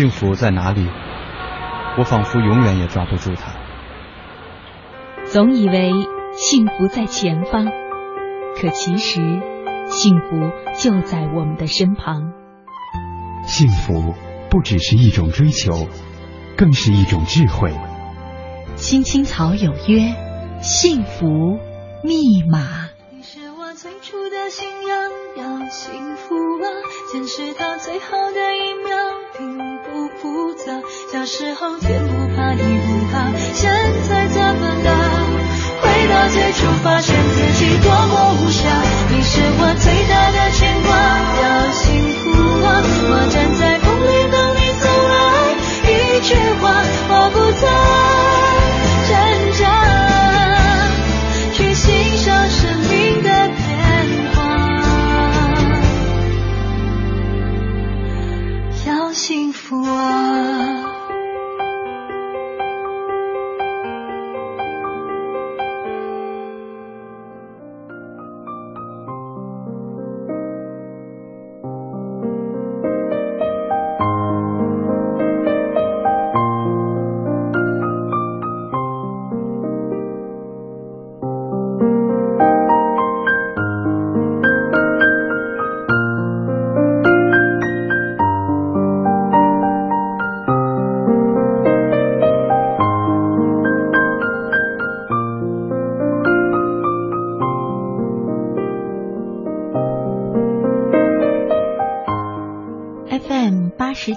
幸福在哪里？我仿佛永远也抓不住它。总以为幸福在前方，可其实幸福就在我们的身旁。幸福不只是一种追求，更是一种智慧。青青草有约，幸福密码。你是我最初的信仰，要幸福啊，坚持到最后的一秒，并不复杂。小时候天不怕地不怕，现在怎么了？回到最初，发现自己多么无暇。你是我最大的牵挂，要幸福啊！我站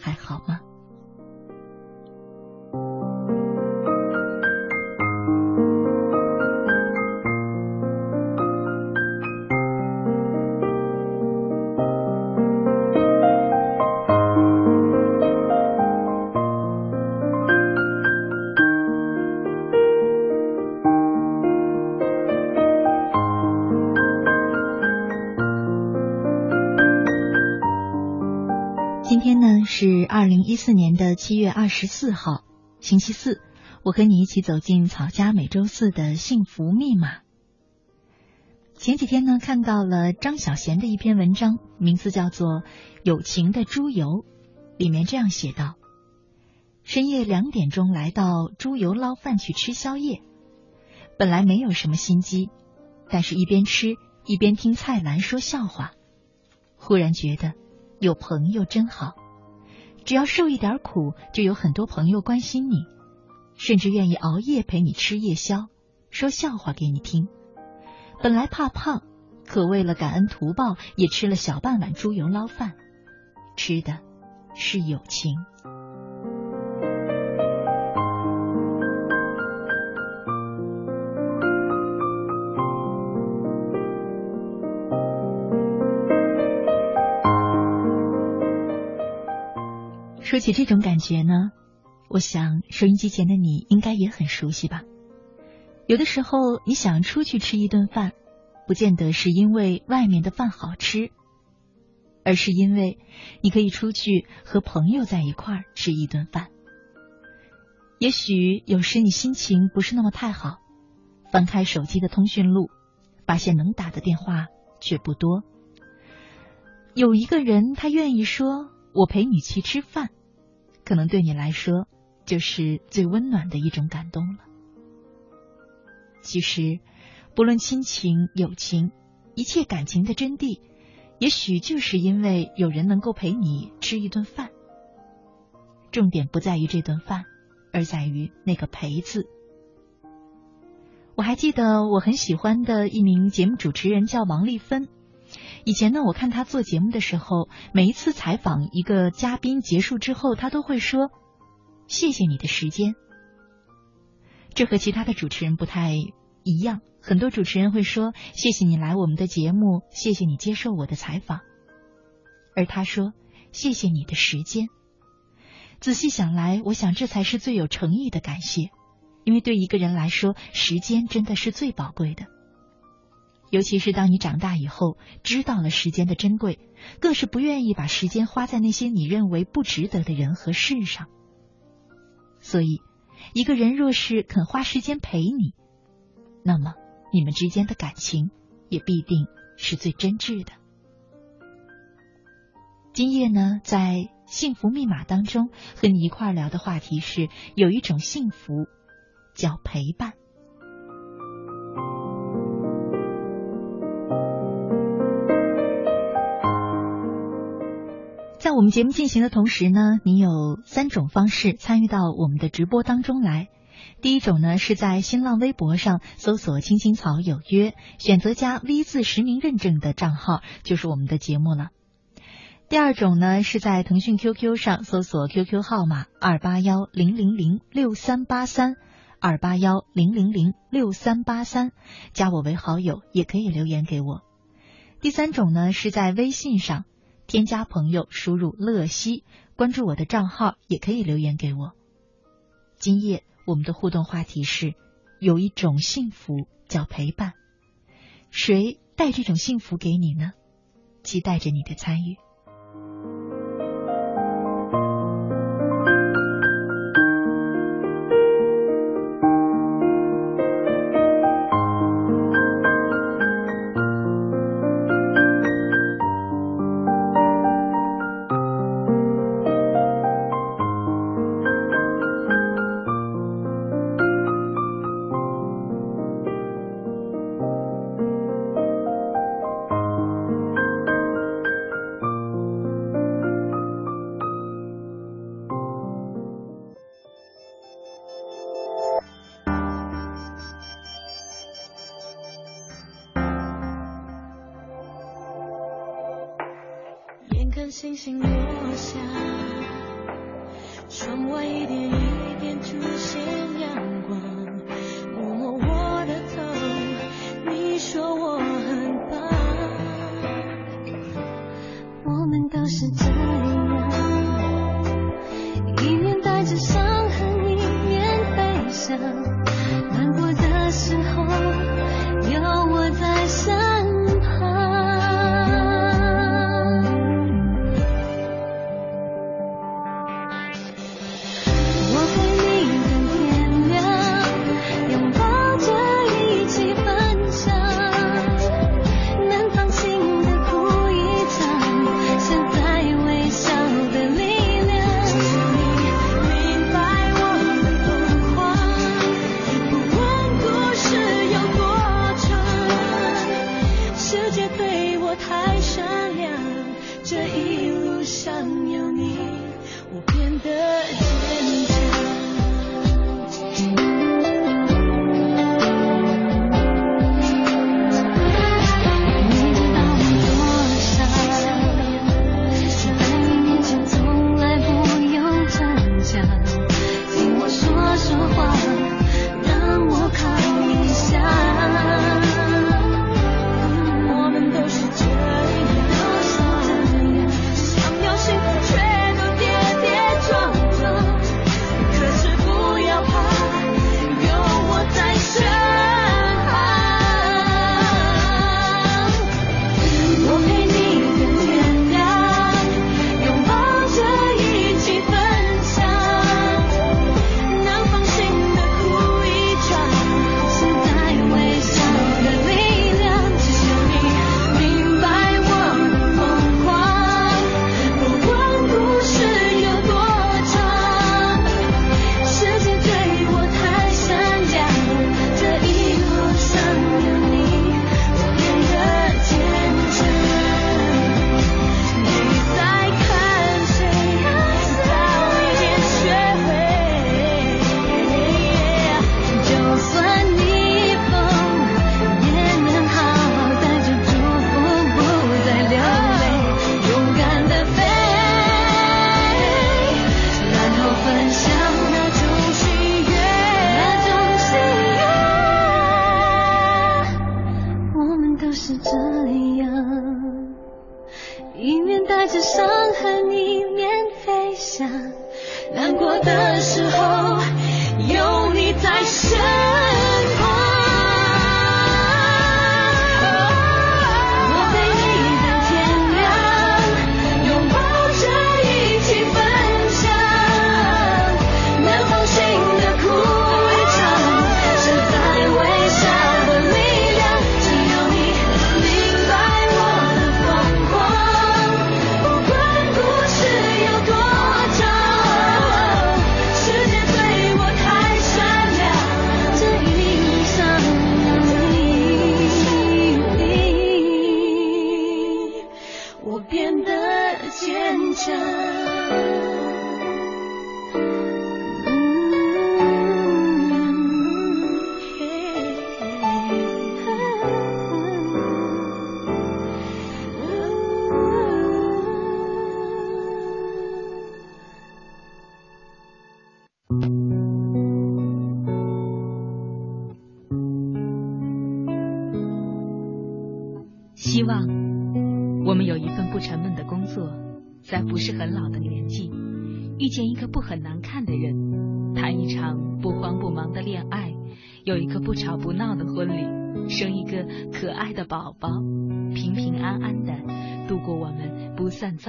还好吗？二零一四年的七月二十四号，星期四，我和你一起走进草家每周四的幸福密码。前几天呢，看到了张小娴的一篇文章，名字叫做《友情的猪油》，里面这样写道：深夜两点钟来到猪油捞饭去吃宵夜，本来没有什么心机，但是一边吃一边听蔡澜说笑话，忽然觉得有朋友真好。只要受一点苦，就有很多朋友关心你，甚至愿意熬夜陪你吃夜宵，说笑话给你听。本来怕胖，可为了感恩图报，也吃了小半碗猪油捞饭，吃的是友情。说起这种感觉呢，我想收音机前的你应该也很熟悉吧。有的时候你想出去吃一顿饭，不见得是因为外面的饭好吃，而是因为你可以出去和朋友在一块儿吃一顿饭。也许有时你心情不是那么太好，翻开手机的通讯录，发现能打的电话却不多。有一个人，他愿意说：“我陪你去吃饭。”可能对你来说，就是最温暖的一种感动了。其实，不论亲情、友情，一切感情的真谛，也许就是因为有人能够陪你吃一顿饭。重点不在于这顿饭，而在于那个“陪”字。我还记得我很喜欢的一名节目主持人叫王丽芬。以前呢，我看他做节目的时候，每一次采访一个嘉宾结束之后，他都会说：“谢谢你的时间。”这和其他的主持人不太一样。很多主持人会说：“谢谢你来我们的节目，谢谢你接受我的采访。”而他说：“谢谢你的时间。”仔细想来，我想这才是最有诚意的感谢，因为对一个人来说，时间真的是最宝贵的。尤其是当你长大以后，知道了时间的珍贵，更是不愿意把时间花在那些你认为不值得的人和事上。所以，一个人若是肯花时间陪你，那么你们之间的感情也必定是最真挚的。今夜呢，在幸福密码当中和你一块聊的话题是：有一种幸福叫陪伴。在我们节目进行的同时呢，你有三种方式参与到我们的直播当中来。第一种呢，是在新浪微博上搜索“青青草有约”，选择加 V 字实名认证的账号，就是我们的节目了。第二种呢，是在腾讯 QQ 上搜索 QQ 号码二八幺零零零六三八三二八幺零零零六三八三，加我为好友，也可以留言给我。第三种呢，是在微信上。添加朋友，输入乐西，关注我的账号，也可以留言给我。今夜我们的互动话题是：有一种幸福叫陪伴，谁带这种幸福给你呢？期待着你的参与。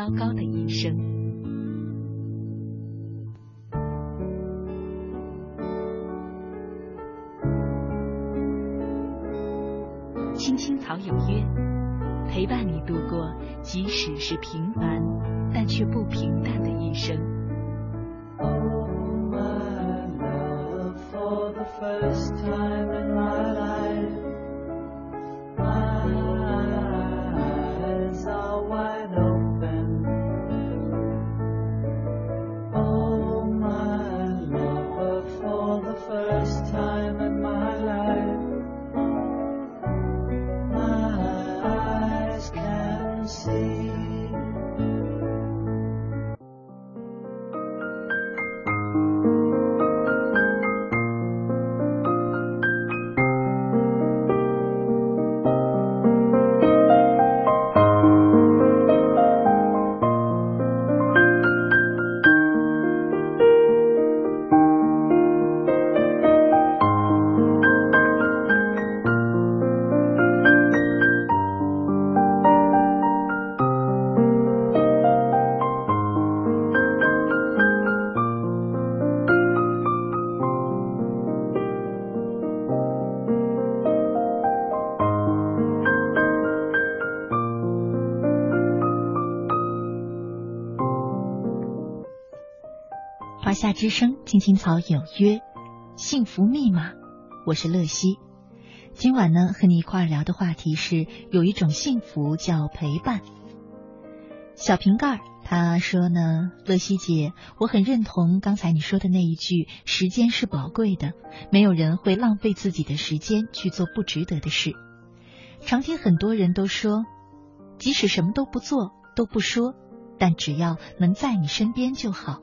不算糟糕的一生。青青草有约，陪伴你度过即使是平凡但却不平淡的一生 for the。first time 之声》青青草有约，幸福密码，我是乐西。今晚呢，和你一块聊的话题是有一种幸福叫陪伴。小瓶盖他说呢，乐西姐，我很认同刚才你说的那一句：时间是宝贵的，没有人会浪费自己的时间去做不值得的事。常听很多人都说，即使什么都不做，都不说，但只要能在你身边就好。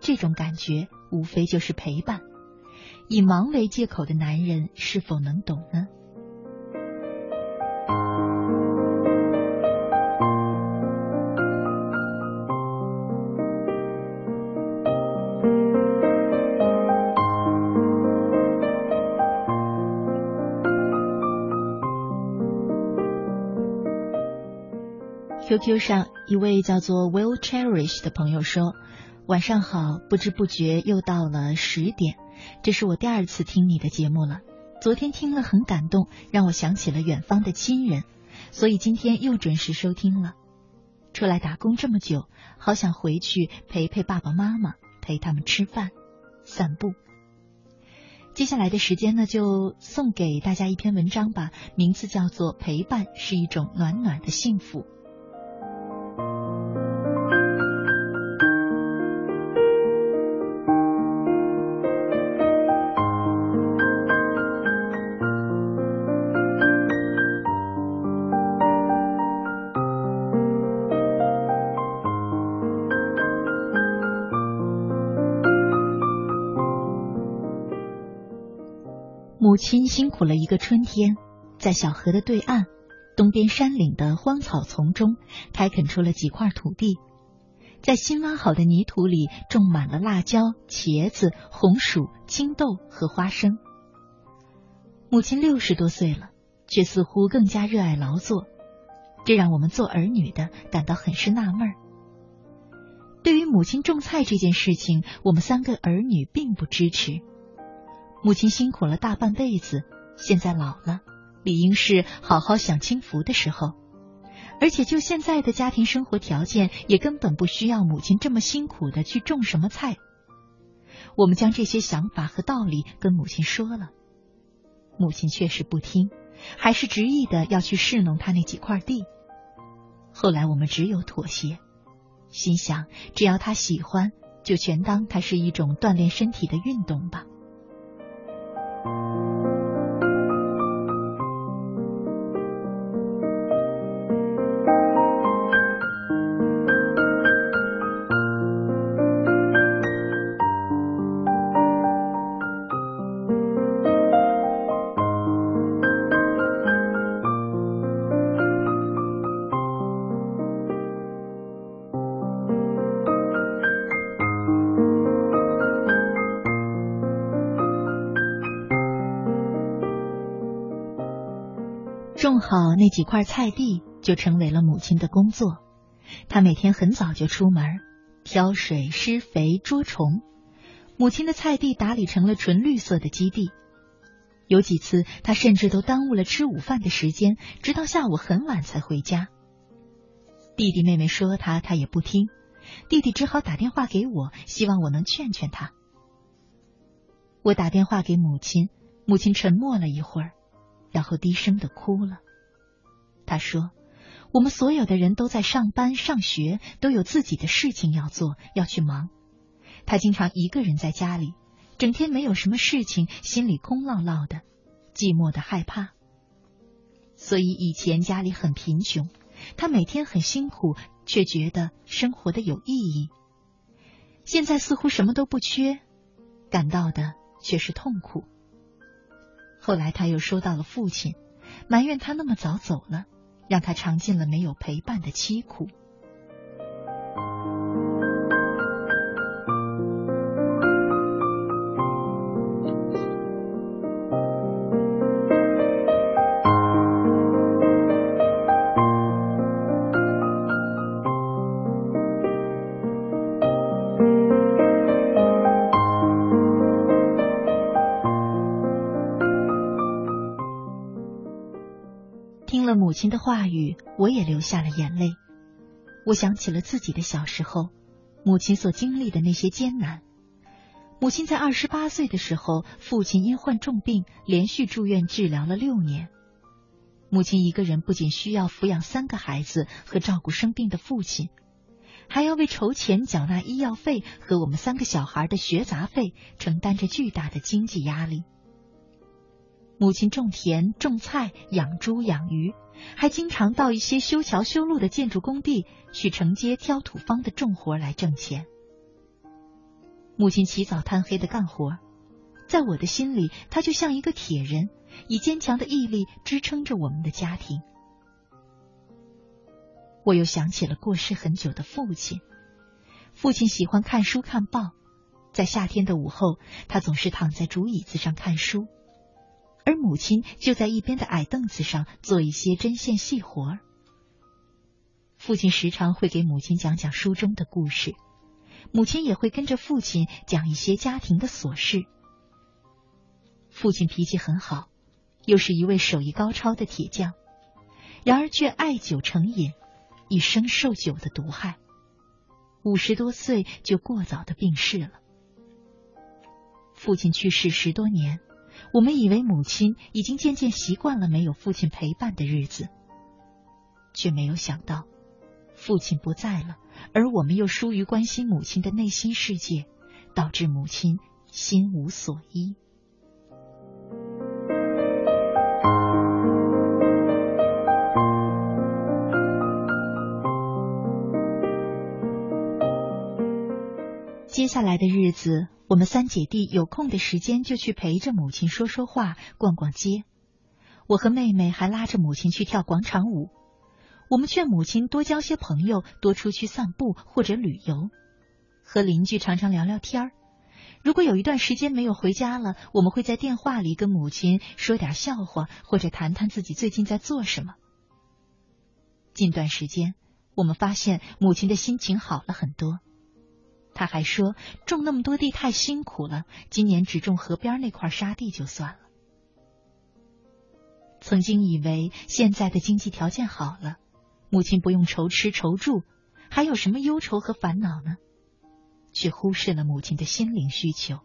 这种感觉无非就是陪伴。以忙为借口的男人是否能懂呢？QQ 上一位叫做 Will Cherish 的朋友说。晚上好，不知不觉又到了十点，这是我第二次听你的节目了。昨天听了很感动，让我想起了远方的亲人，所以今天又准时收听了。出来打工这么久，好想回去陪陪爸爸妈妈，陪他们吃饭、散步。接下来的时间呢，就送给大家一篇文章吧，名字叫做《陪伴是一种暖暖的幸福》。母亲辛苦了一个春天，在小河的对岸，东边山岭的荒草丛中，开垦出了几块土地。在新挖好的泥土里种满了辣椒、茄子、红薯、青豆和花生。母亲六十多岁了，却似乎更加热爱劳作，这让我们做儿女的感到很是纳闷。对于母亲种菜这件事情，我们三个儿女并不支持。母亲辛苦了大半辈子，现在老了，理应是好好享清福的时候。而且就现在的家庭生活条件，也根本不需要母亲这么辛苦的去种什么菜。我们将这些想法和道理跟母亲说了，母亲确实不听，还是执意的要去侍弄他那几块地。后来我们只有妥协，心想只要他喜欢，就全当它是一种锻炼身体的运动吧。种好那几块菜地，就成为了母亲的工作。她每天很早就出门，挑水、施肥、捉虫。母亲的菜地打理成了纯绿色的基地。有几次，她甚至都耽误了吃午饭的时间，直到下午很晚才回家。弟弟妹妹说他，他也不听。弟弟只好打电话给我，希望我能劝劝他。我打电话给母亲，母亲沉默了一会儿。然后低声的哭了。他说：“我们所有的人都在上班、上学，都有自己的事情要做，要去忙。他经常一个人在家里，整天没有什么事情，心里空落落的，寂寞的害怕。所以以前家里很贫穷，他每天很辛苦，却觉得生活的有意义。现在似乎什么都不缺，感到的却是痛苦。”后来他又说到了父亲，埋怨他那么早走了，让他尝尽了没有陪伴的凄苦。母亲的话语，我也流下了眼泪。我想起了自己的小时候，母亲所经历的那些艰难。母亲在二十八岁的时候，父亲因患重病，连续住院治疗了六年。母亲一个人不仅需要抚养三个孩子和照顾生病的父亲，还要为筹钱缴纳医药费和我们三个小孩的学杂费，承担着巨大的经济压力。母亲种田、种菜、养猪、养鱼。还经常到一些修桥修路的建筑工地去承接挑土方的重活来挣钱。母亲起早贪黑的干活，在我的心里，她就像一个铁人，以坚强的毅力支撑着我们的家庭。我又想起了过世很久的父亲，父亲喜欢看书看报，在夏天的午后，他总是躺在竹椅子上看书。而母亲就在一边的矮凳子上做一些针线细活儿。父亲时常会给母亲讲讲书中的故事，母亲也会跟着父亲讲一些家庭的琐事。父亲脾气很好，又是一位手艺高超的铁匠，然而却爱酒成瘾，一生受酒的毒害。五十多岁就过早的病逝了。父亲去世十多年。我们以为母亲已经渐渐习惯了没有父亲陪伴的日子，却没有想到，父亲不在了，而我们又疏于关心母亲的内心世界，导致母亲心无所依。接下来的日子。我们三姐弟有空的时间就去陪着母亲说说话、逛逛街。我和妹妹还拉着母亲去跳广场舞。我们劝母亲多交些朋友，多出去散步或者旅游，和邻居常常聊聊天儿。如果有一段时间没有回家了，我们会在电话里跟母亲说点笑话，或者谈谈自己最近在做什么。近段时间，我们发现母亲的心情好了很多。他还说，种那么多地太辛苦了，今年只种河边那块沙地就算了。曾经以为现在的经济条件好了，母亲不用愁吃愁住，还有什么忧愁和烦恼呢？却忽视了母亲的心灵需求。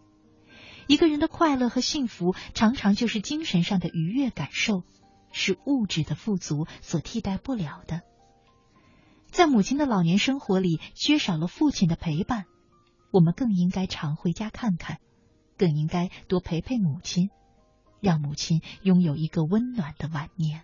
一个人的快乐和幸福，常常就是精神上的愉悦感受，是物质的富足所替代不了的。在母亲的老年生活里，缺少了父亲的陪伴，我们更应该常回家看看，更应该多陪陪母亲，让母亲拥有一个温暖的晚年。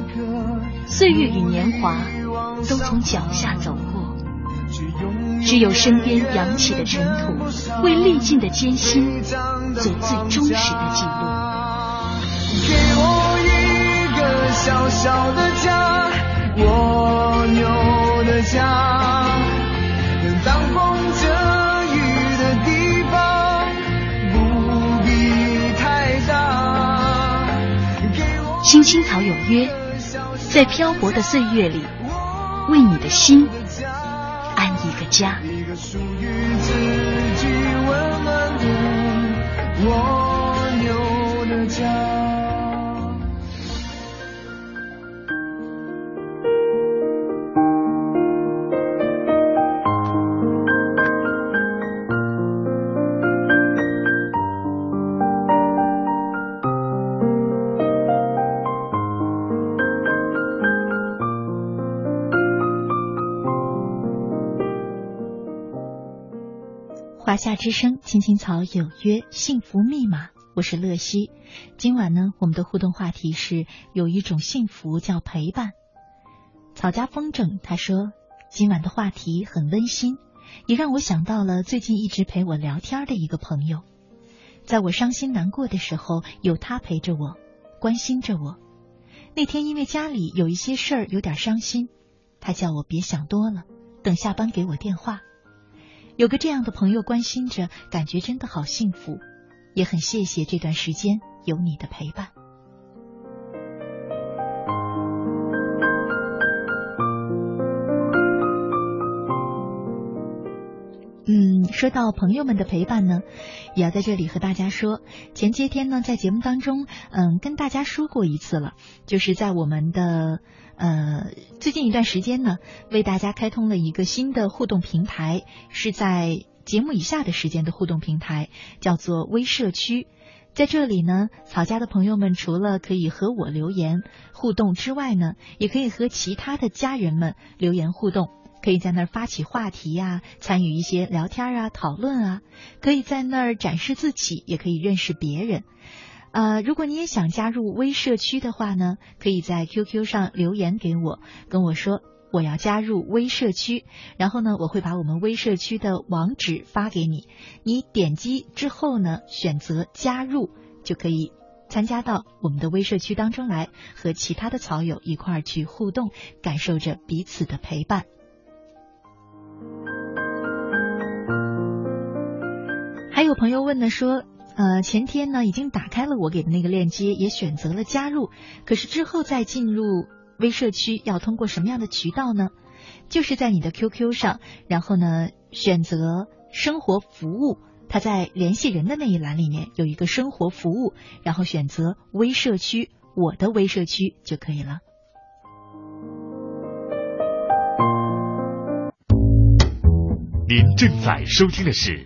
岁月与年华都从脚下走过，只有身边扬起的尘土，为历尽的艰辛做最忠实的记录。给我一个小小的家，蜗牛的家，能挡风遮雨的地方，不必太大。青青草有约，在漂泊的岁月里，为你的心安一个家。一个属于自己温暖的蜗夏之声，青青草有约，幸福密码，我是乐西。今晚呢，我们的互动话题是有一种幸福叫陪伴。草家风筝他说，今晚的话题很温馨，也让我想到了最近一直陪我聊天的一个朋友。在我伤心难过的时候，有他陪着我，关心着我。那天因为家里有一些事儿，有点伤心，他叫我别想多了，等下班给我电话。有个这样的朋友关心着，感觉真的好幸福，也很谢谢这段时间有你的陪伴。说到朋友们的陪伴呢，也要在这里和大家说，前些天呢，在节目当中，嗯，跟大家说过一次了，就是在我们的。呃，最近一段时间呢，为大家开通了一个新的互动平台，是在节目以下的时间的互动平台，叫做微社区。在这里呢，草家的朋友们除了可以和我留言互动之外呢，也可以和其他的家人们留言互动，可以在那儿发起话题呀，参与一些聊天啊、讨论啊，可以在那儿展示自己，也可以认识别人。呃，如果你也想加入微社区的话呢，可以在 QQ 上留言给我，跟我说我要加入微社区，然后呢，我会把我们微社区的网址发给你，你点击之后呢，选择加入就可以参加到我们的微社区当中来，和其他的草友一块儿去互动，感受着彼此的陪伴。还有朋友问呢，说。呃，前天呢已经打开了我给的那个链接，也选择了加入。可是之后再进入微社区要通过什么样的渠道呢？就是在你的 QQ 上，然后呢选择生活服务，它在联系人的那一栏里面有一个生活服务，然后选择微社区，我的微社区就可以了。您正在收听的是《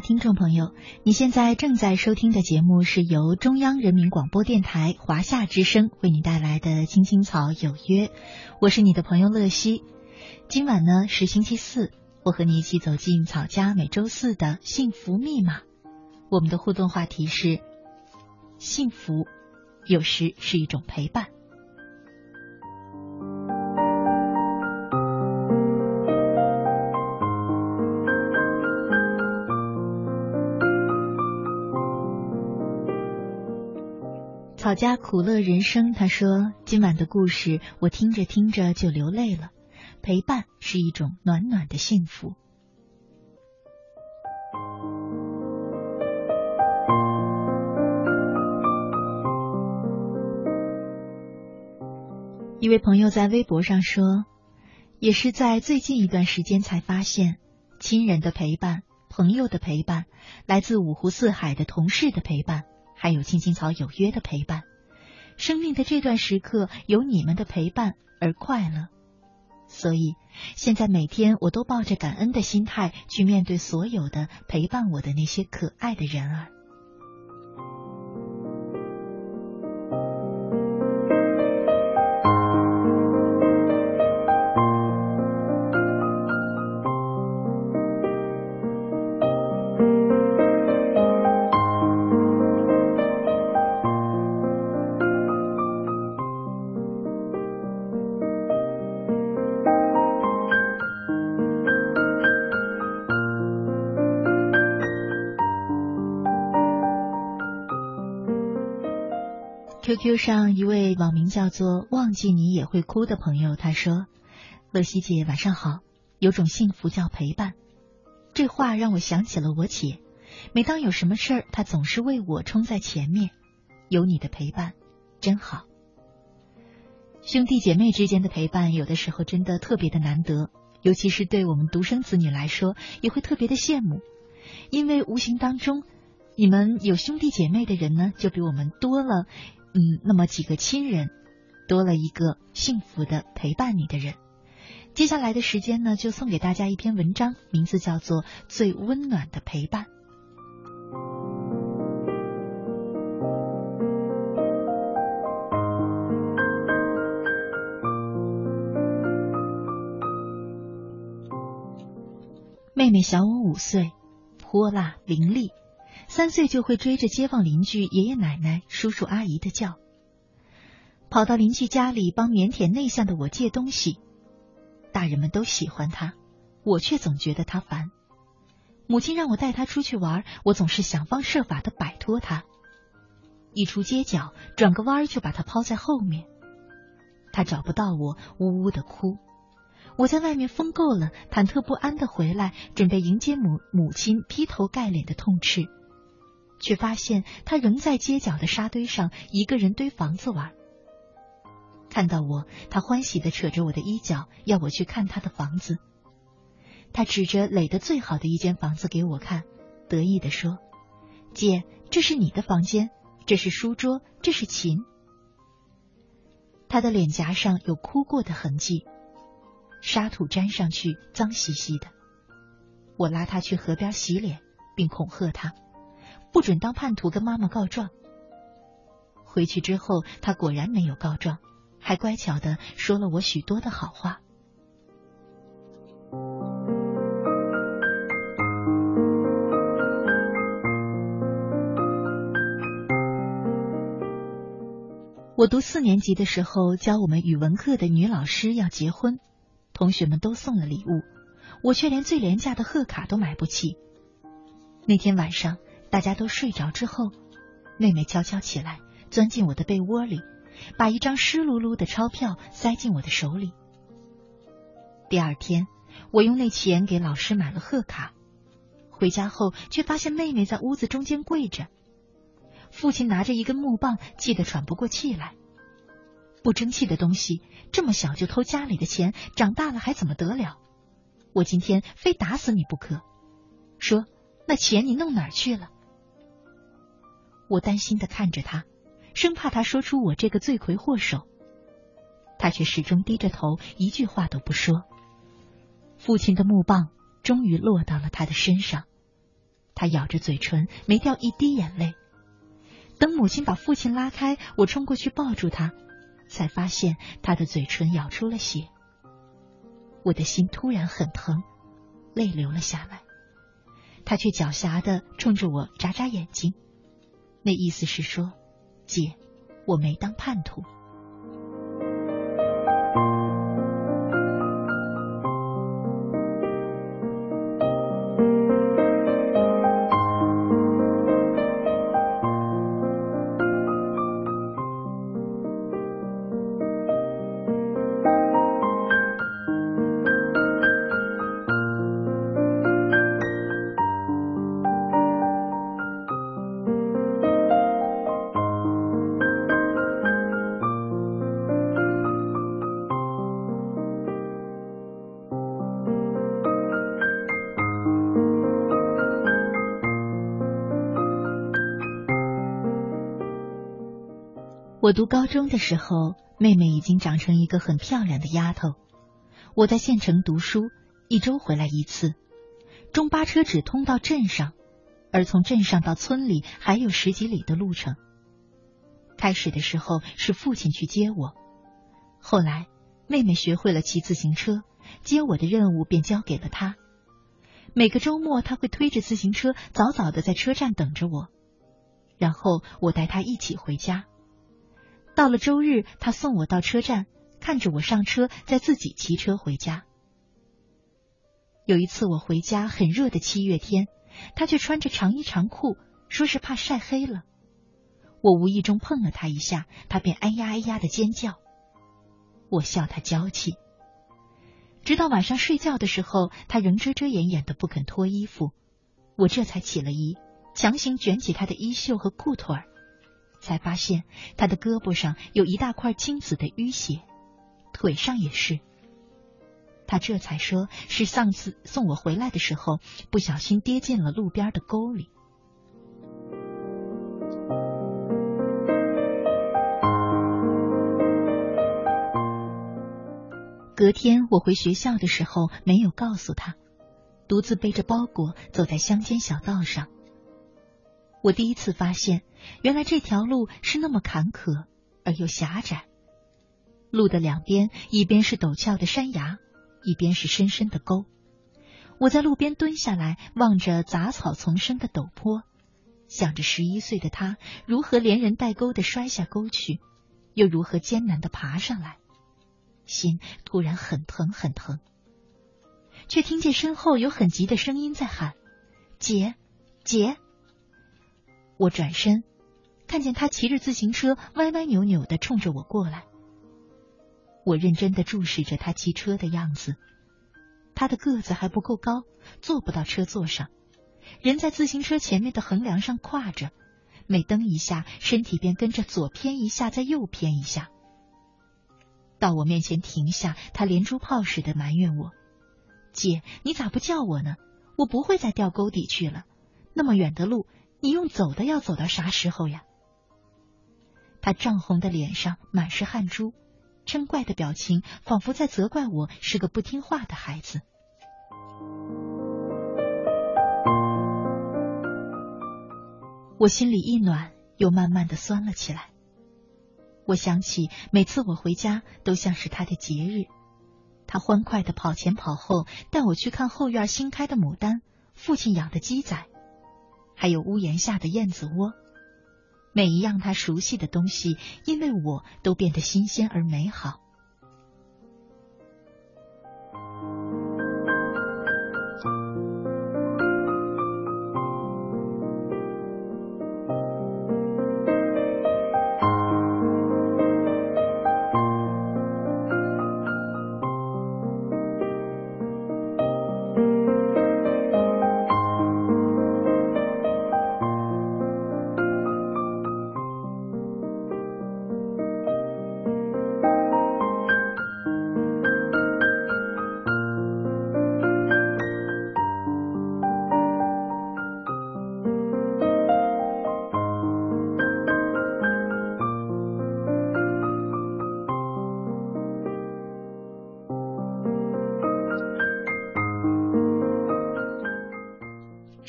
听众朋友，你现在正在收听的节目是由中央人民广播电台华夏之声为你带来的《青青草有约》，我是你的朋友乐西。今晚呢是星期四，我和你一起走进草家每周四的幸福密码。我们的互动话题是：幸福有时是一种陪伴。草家苦乐人生，他说：“今晚的故事，我听着听着就流泪了。陪伴是一种暖暖的幸福。”一位朋友在微博上说：“也是在最近一段时间才发现，亲人的陪伴、朋友的陪伴、来自五湖四海的同事的陪伴。”还有青青草有约的陪伴，生命的这段时刻有你们的陪伴而快乐，所以现在每天我都抱着感恩的心态去面对所有的陪伴我的那些可爱的人儿。Q 上一位网名叫做“忘记你也会哭”的朋友，他说：“乐西姐晚上好，有种幸福叫陪伴。”这话让我想起了我姐，每当有什么事儿，她总是为我冲在前面。有你的陪伴，真好。兄弟姐妹之间的陪伴，有的时候真的特别的难得，尤其是对我们独生子女来说，也会特别的羡慕，因为无形当中，你们有兄弟姐妹的人呢，就比我们多了。嗯，那么几个亲人，多了一个幸福的陪伴你的人。接下来的时间呢，就送给大家一篇文章，名字叫做《最温暖的陪伴》。妹妹小我五岁，泼辣伶俐。三岁就会追着街坊邻居、爷爷奶奶、叔叔阿姨的叫，跑到邻居家里帮腼腆内向的我借东西。大人们都喜欢他，我却总觉得他烦。母亲让我带他出去玩，我总是想方设法的摆脱他。一出街角，转个弯就把他抛在后面。他找不到我，呜呜的哭。我在外面疯够了，忐忑不安的回来，准备迎接母母亲劈头盖脸的痛斥，却发现她仍在街角的沙堆上一个人堆房子玩。看到我，她欢喜的扯着我的衣角，要我去看她的房子。她指着垒得最好的一间房子给我看，得意的说：“姐，这是你的房间，这是书桌，这是琴。”她的脸颊上有哭过的痕迹。沙土沾上去，脏兮兮的。我拉他去河边洗脸，并恐吓他，不准当叛徒跟妈妈告状。回去之后，他果然没有告状，还乖巧的说了我许多的好话。我读四年级的时候，教我们语文课的女老师要结婚。同学们都送了礼物，我却连最廉价的贺卡都买不起。那天晚上，大家都睡着之后，妹妹悄悄起来，钻进我的被窝里，把一张湿漉漉的钞票塞进我的手里。第二天，我用那钱给老师买了贺卡，回家后却发现妹妹在屋子中间跪着，父亲拿着一根木棒，气得喘不过气来。不争气的东西，这么小就偷家里的钱，长大了还怎么得了？我今天非打死你不可！说那钱你弄哪儿去了？我担心的看着他，生怕他说出我这个罪魁祸首。他却始终低着头，一句话都不说。父亲的木棒终于落到了他的身上，他咬着嘴唇，没掉一滴眼泪。等母亲把父亲拉开，我冲过去抱住他。才发现他的嘴唇咬出了血，我的心突然很疼，泪流了下来。他却狡黠的冲着我眨眨眼睛，那意思是说：“姐，我没当叛徒。”我读高中的时候，妹妹已经长成一个很漂亮的丫头。我在县城读书，一周回来一次，中巴车只通到镇上，而从镇上到村里还有十几里的路程。开始的时候是父亲去接我，后来妹妹学会了骑自行车，接我的任务便交给了她。每个周末，她会推着自行车早早的在车站等着我，然后我带她一起回家。到了周日，他送我到车站，看着我上车，再自己骑车回家。有一次我回家很热的七月天，他却穿着长衣长裤，说是怕晒黑了。我无意中碰了他一下，他便哎呀哎呀的尖叫。我笑他娇气。直到晚上睡觉的时候，他仍遮遮掩掩的不肯脱衣服，我这才起了疑，强行卷起他的衣袖和裤腿儿。才发现他的胳膊上有一大块青紫的淤血，腿上也是。他这才说是上次送我回来的时候不小心跌进了路边的沟里。隔天我回学校的时候没有告诉他，独自背着包裹走在乡间小道上。我第一次发现，原来这条路是那么坎坷而又狭窄。路的两边，一边是陡峭的山崖，一边是深深的沟。我在路边蹲下来，望着杂草丛生的陡坡，想着十一岁的他如何连人带沟的摔下沟去，又如何艰难的爬上来，心突然很疼很疼。却听见身后有很急的声音在喊：“姐，姐。我转身，看见他骑着自行车歪歪扭扭的冲着我过来。我认真的注视着他骑车的样子，他的个子还不够高，坐不到车座上，人在自行车前面的横梁上跨着，每蹬一下，身体便跟着左偏一下，再右偏一下。到我面前停下，他连珠炮似的埋怨我：“姐，你咋不叫我呢？我不会再掉沟底去了。那么远的路，你用走的要走到啥时候呀？”他涨红的脸上满是汗珠，嗔怪的表情，仿佛在责怪我是个不听话的孩子。我心里一暖，又慢慢的酸了起来。我想起每次我回家都像是他的节日，他欢快的跑前跑后带我去看后院新开的牡丹，父亲养的鸡仔，还有屋檐下的燕子窝。每一样他熟悉的东西，因为我都变得新鲜而美好。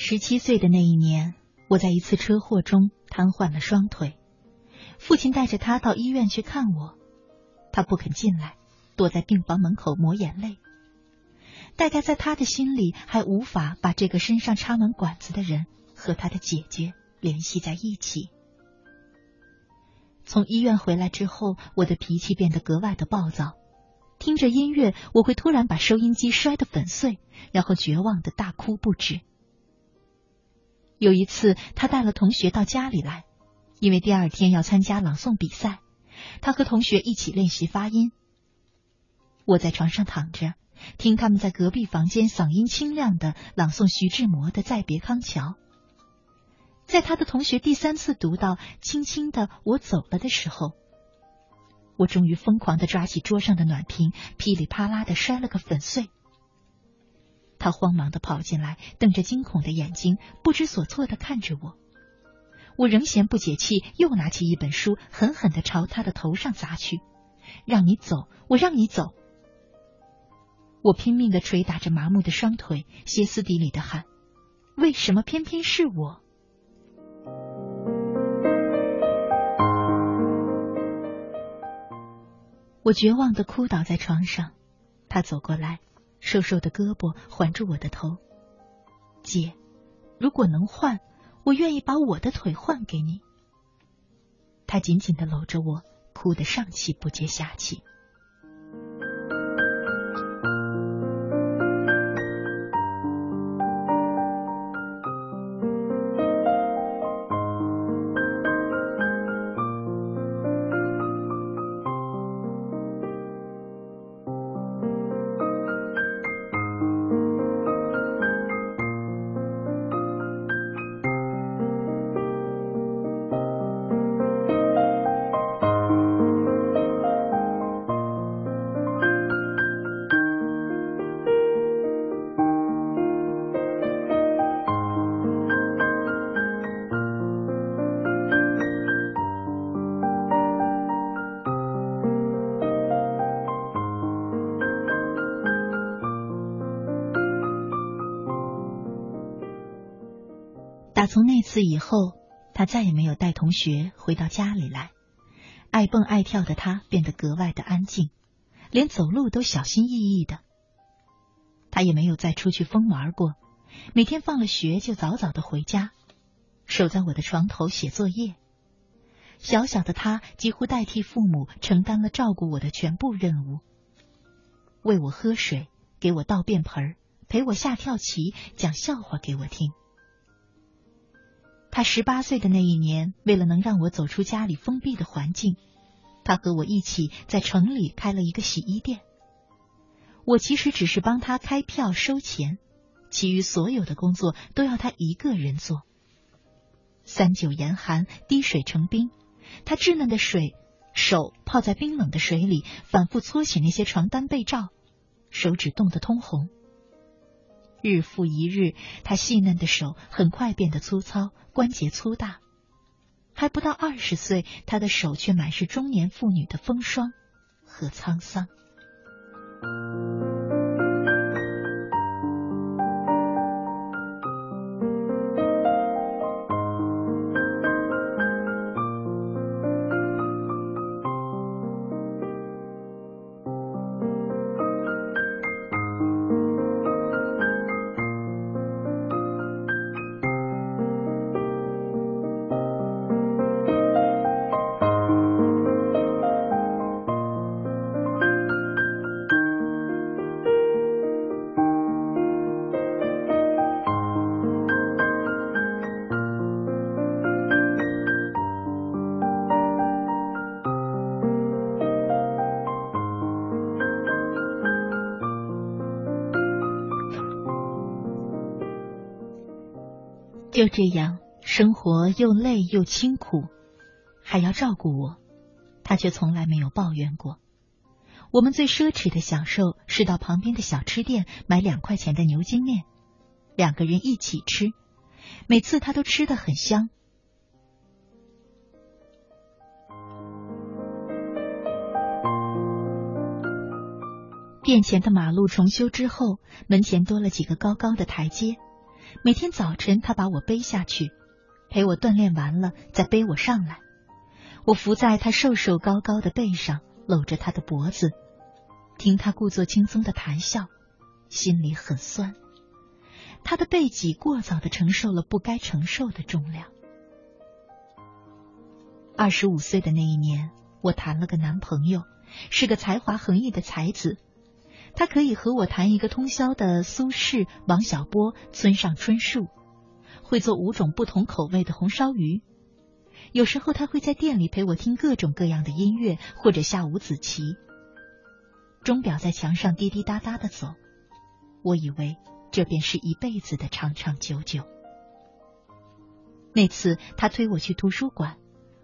十七岁的那一年，我在一次车祸中瘫痪了双腿，父亲带着他到医院去看我，他不肯进来，躲在病房门口抹眼泪。大概在他的心里，还无法把这个身上插满管子的人和他的姐姐联系在一起。从医院回来之后，我的脾气变得格外的暴躁，听着音乐，我会突然把收音机摔得粉碎，然后绝望的大哭不止。有一次，他带了同学到家里来，因为第二天要参加朗诵比赛，他和同学一起练习发音。我在床上躺着，听他们在隔壁房间嗓音清亮的朗诵徐志摩的《再别康桥》。在他的同学第三次读到“轻轻的我走了”的时候，我终于疯狂的抓起桌上的暖瓶，噼里啪啦的摔了个粉碎。他慌忙的跑进来，瞪着惊恐的眼睛，不知所措的看着我。我仍嫌不解气，又拿起一本书，狠狠的朝他的头上砸去。让你走，我让你走。我拼命的捶打着麻木的双腿，歇斯底里的喊：“为什么偏偏是我？”我绝望的哭倒在床上。他走过来。瘦瘦的胳膊环住我的头，姐，如果能换，我愿意把我的腿换给你。他紧紧的搂着我，哭得上气不接下气。次以后，他再也没有带同学回到家里来。爱蹦爱跳的他变得格外的安静，连走路都小心翼翼的。他也没有再出去疯玩过，每天放了学就早早的回家，守在我的床头写作业。小小的他几乎代替父母承担了照顾我的全部任务，喂我喝水，给我倒便盆，陪我下跳棋，讲笑话给我听。他十八岁的那一年，为了能让我走出家里封闭的环境，他和我一起在城里开了一个洗衣店。我其实只是帮他开票收钱，其余所有的工作都要他一个人做。三九严寒，滴水成冰，他稚嫩的水手泡在冰冷的水里，反复搓洗那些床单被罩，手指冻得通红。日复一日，他细嫩的手很快变得粗糙，关节粗大。还不到二十岁，他的手却满是中年妇女的风霜和沧桑。就这样，生活又累又清苦，还要照顾我，他却从来没有抱怨过。我们最奢侈的享受是到旁边的小吃店买两块钱的牛筋面，两个人一起吃，每次他都吃得很香。店前的马路重修之后，门前多了几个高高的台阶。每天早晨，他把我背下去，陪我锻炼完了，再背我上来。我伏在他瘦瘦高高的背上，搂着他的脖子，听他故作轻松的谈笑，心里很酸。他的背脊过早的承受了不该承受的重量。二十五岁的那一年，我谈了个男朋友，是个才华横溢的才子。他可以和我谈一个通宵的苏轼、王小波、村上春树，会做五种不同口味的红烧鱼。有时候他会在店里陪我听各种各样的音乐，或者下五子棋。钟表在墙上滴滴答答的走，我以为这便是一辈子的长长久久。那次他推我去图书馆，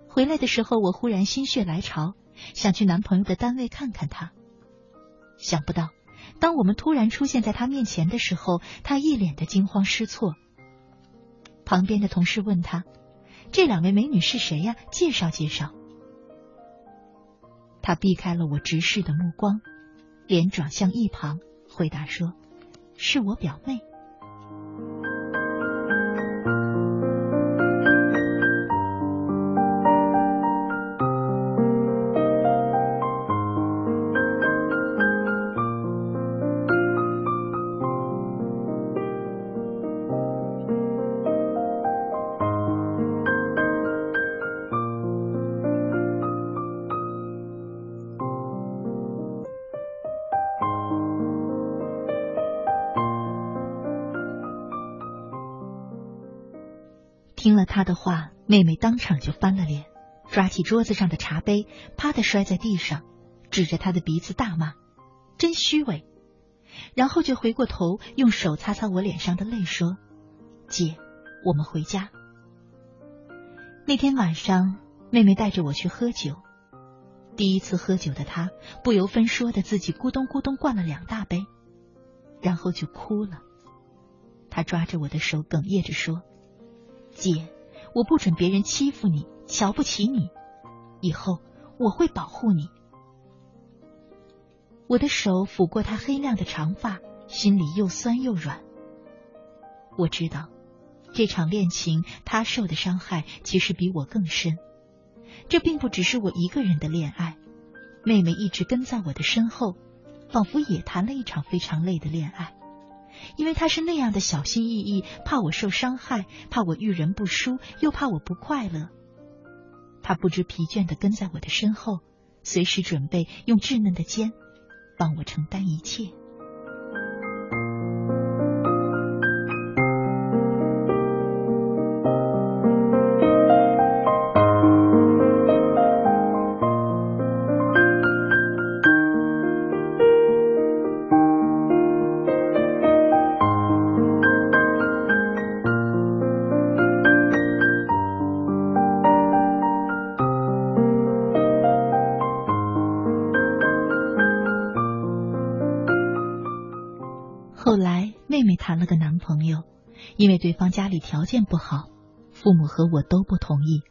回来的时候我忽然心血来潮，想去男朋友的单位看看他。想不到，当我们突然出现在他面前的时候，他一脸的惊慌失措。旁边的同事问他：“这两位美女是谁呀？介绍介绍。”他避开了我直视的目光，脸转向一旁，回答说：“是我表妹。”听了他的话，妹妹当场就翻了脸，抓起桌子上的茶杯，啪的摔在地上，指着他的鼻子大骂：“真虚伪！”然后就回过头，用手擦擦我脸上的泪，说：“姐，我们回家。”那天晚上，妹妹带着我去喝酒。第一次喝酒的她，不由分说的自己咕咚咕咚灌了两大杯，然后就哭了。她抓着我的手，哽咽着说。姐，我不准别人欺负你，瞧不起你。以后我会保护你。我的手抚过她黑亮的长发，心里又酸又软。我知道，这场恋情她受的伤害其实比我更深。这并不只是我一个人的恋爱，妹妹一直跟在我的身后，仿佛也谈了一场非常累的恋爱。因为他是那样的小心翼翼，怕我受伤害，怕我遇人不淑，又怕我不快乐。他不知疲倦的跟在我的身后，随时准备用稚嫩的肩帮我承担一切。后来，妹妹谈了个男朋友，因为对方家里条件不好，父母和我都不同意，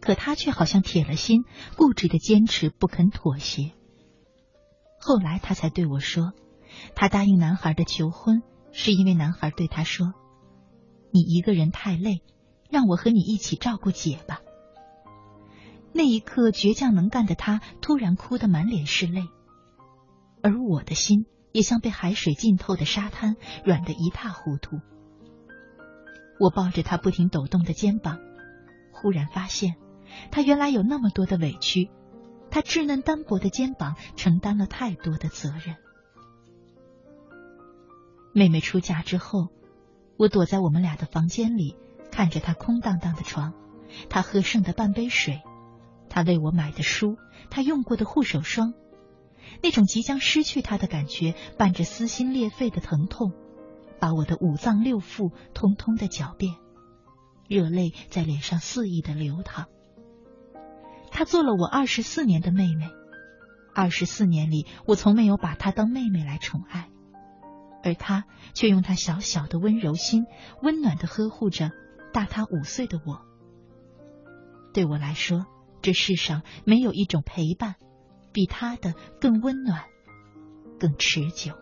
可她却好像铁了心，固执的坚持不肯妥协。后来他才对我说，他答应男孩的求婚，是因为男孩对他说：“你一个人太累，让我和你一起照顾姐吧。”那一刻，倔强能干的他突然哭得满脸是泪，而我的心也像被海水浸透的沙滩，软得一塌糊涂。我抱着他不停抖动的肩膀，忽然发现，他原来有那么多的委屈，他稚嫩单薄的肩膀承担了太多的责任。妹妹出嫁之后，我躲在我们俩的房间里，看着她空荡荡的床，她喝剩的半杯水。她为我买的书，她用过的护手霜，那种即将失去他的感觉，伴着撕心裂肺的疼痛，把我的五脏六腑通通的搅遍，热泪在脸上肆意的流淌。她做了我二十四年的妹妹，二十四年里，我从没有把她当妹妹来宠爱，而她却用她小小的温柔心，温暖的呵护着大她五岁的我。对我来说。这世上没有一种陪伴，比他的更温暖、更持久。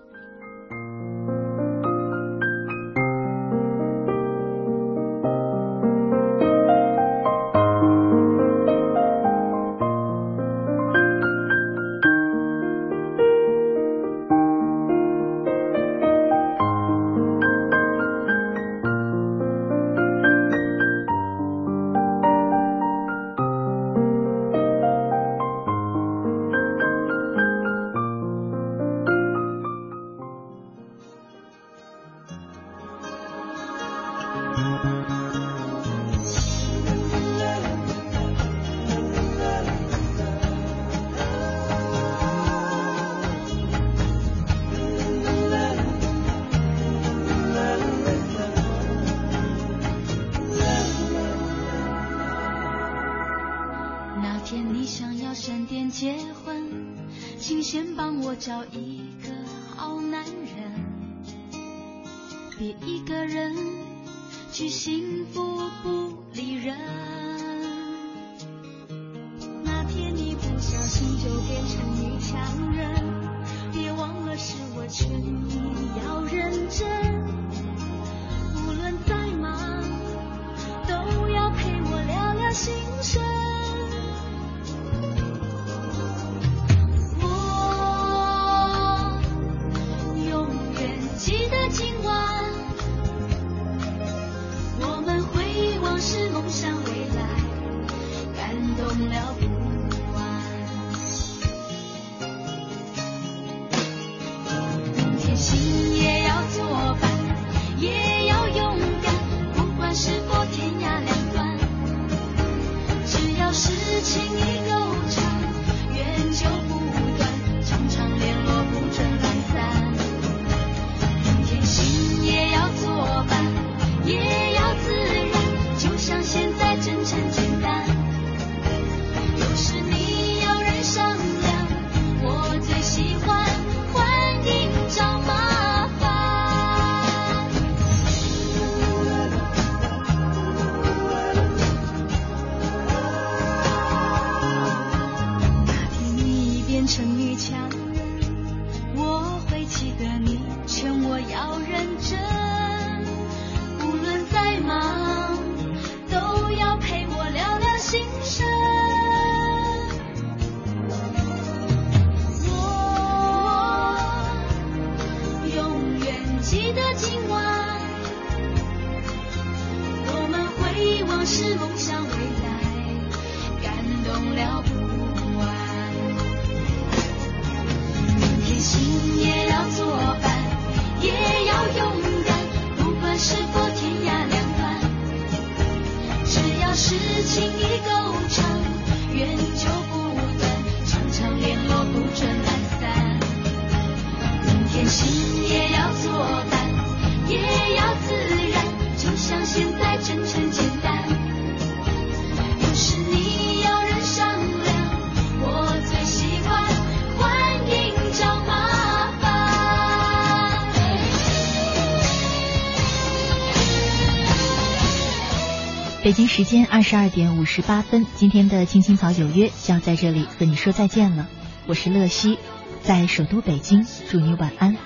时间二十二点五十八分，今天的《青青草有约》就要在这里和你说再见了。我是乐西，在首都北京，祝你晚安，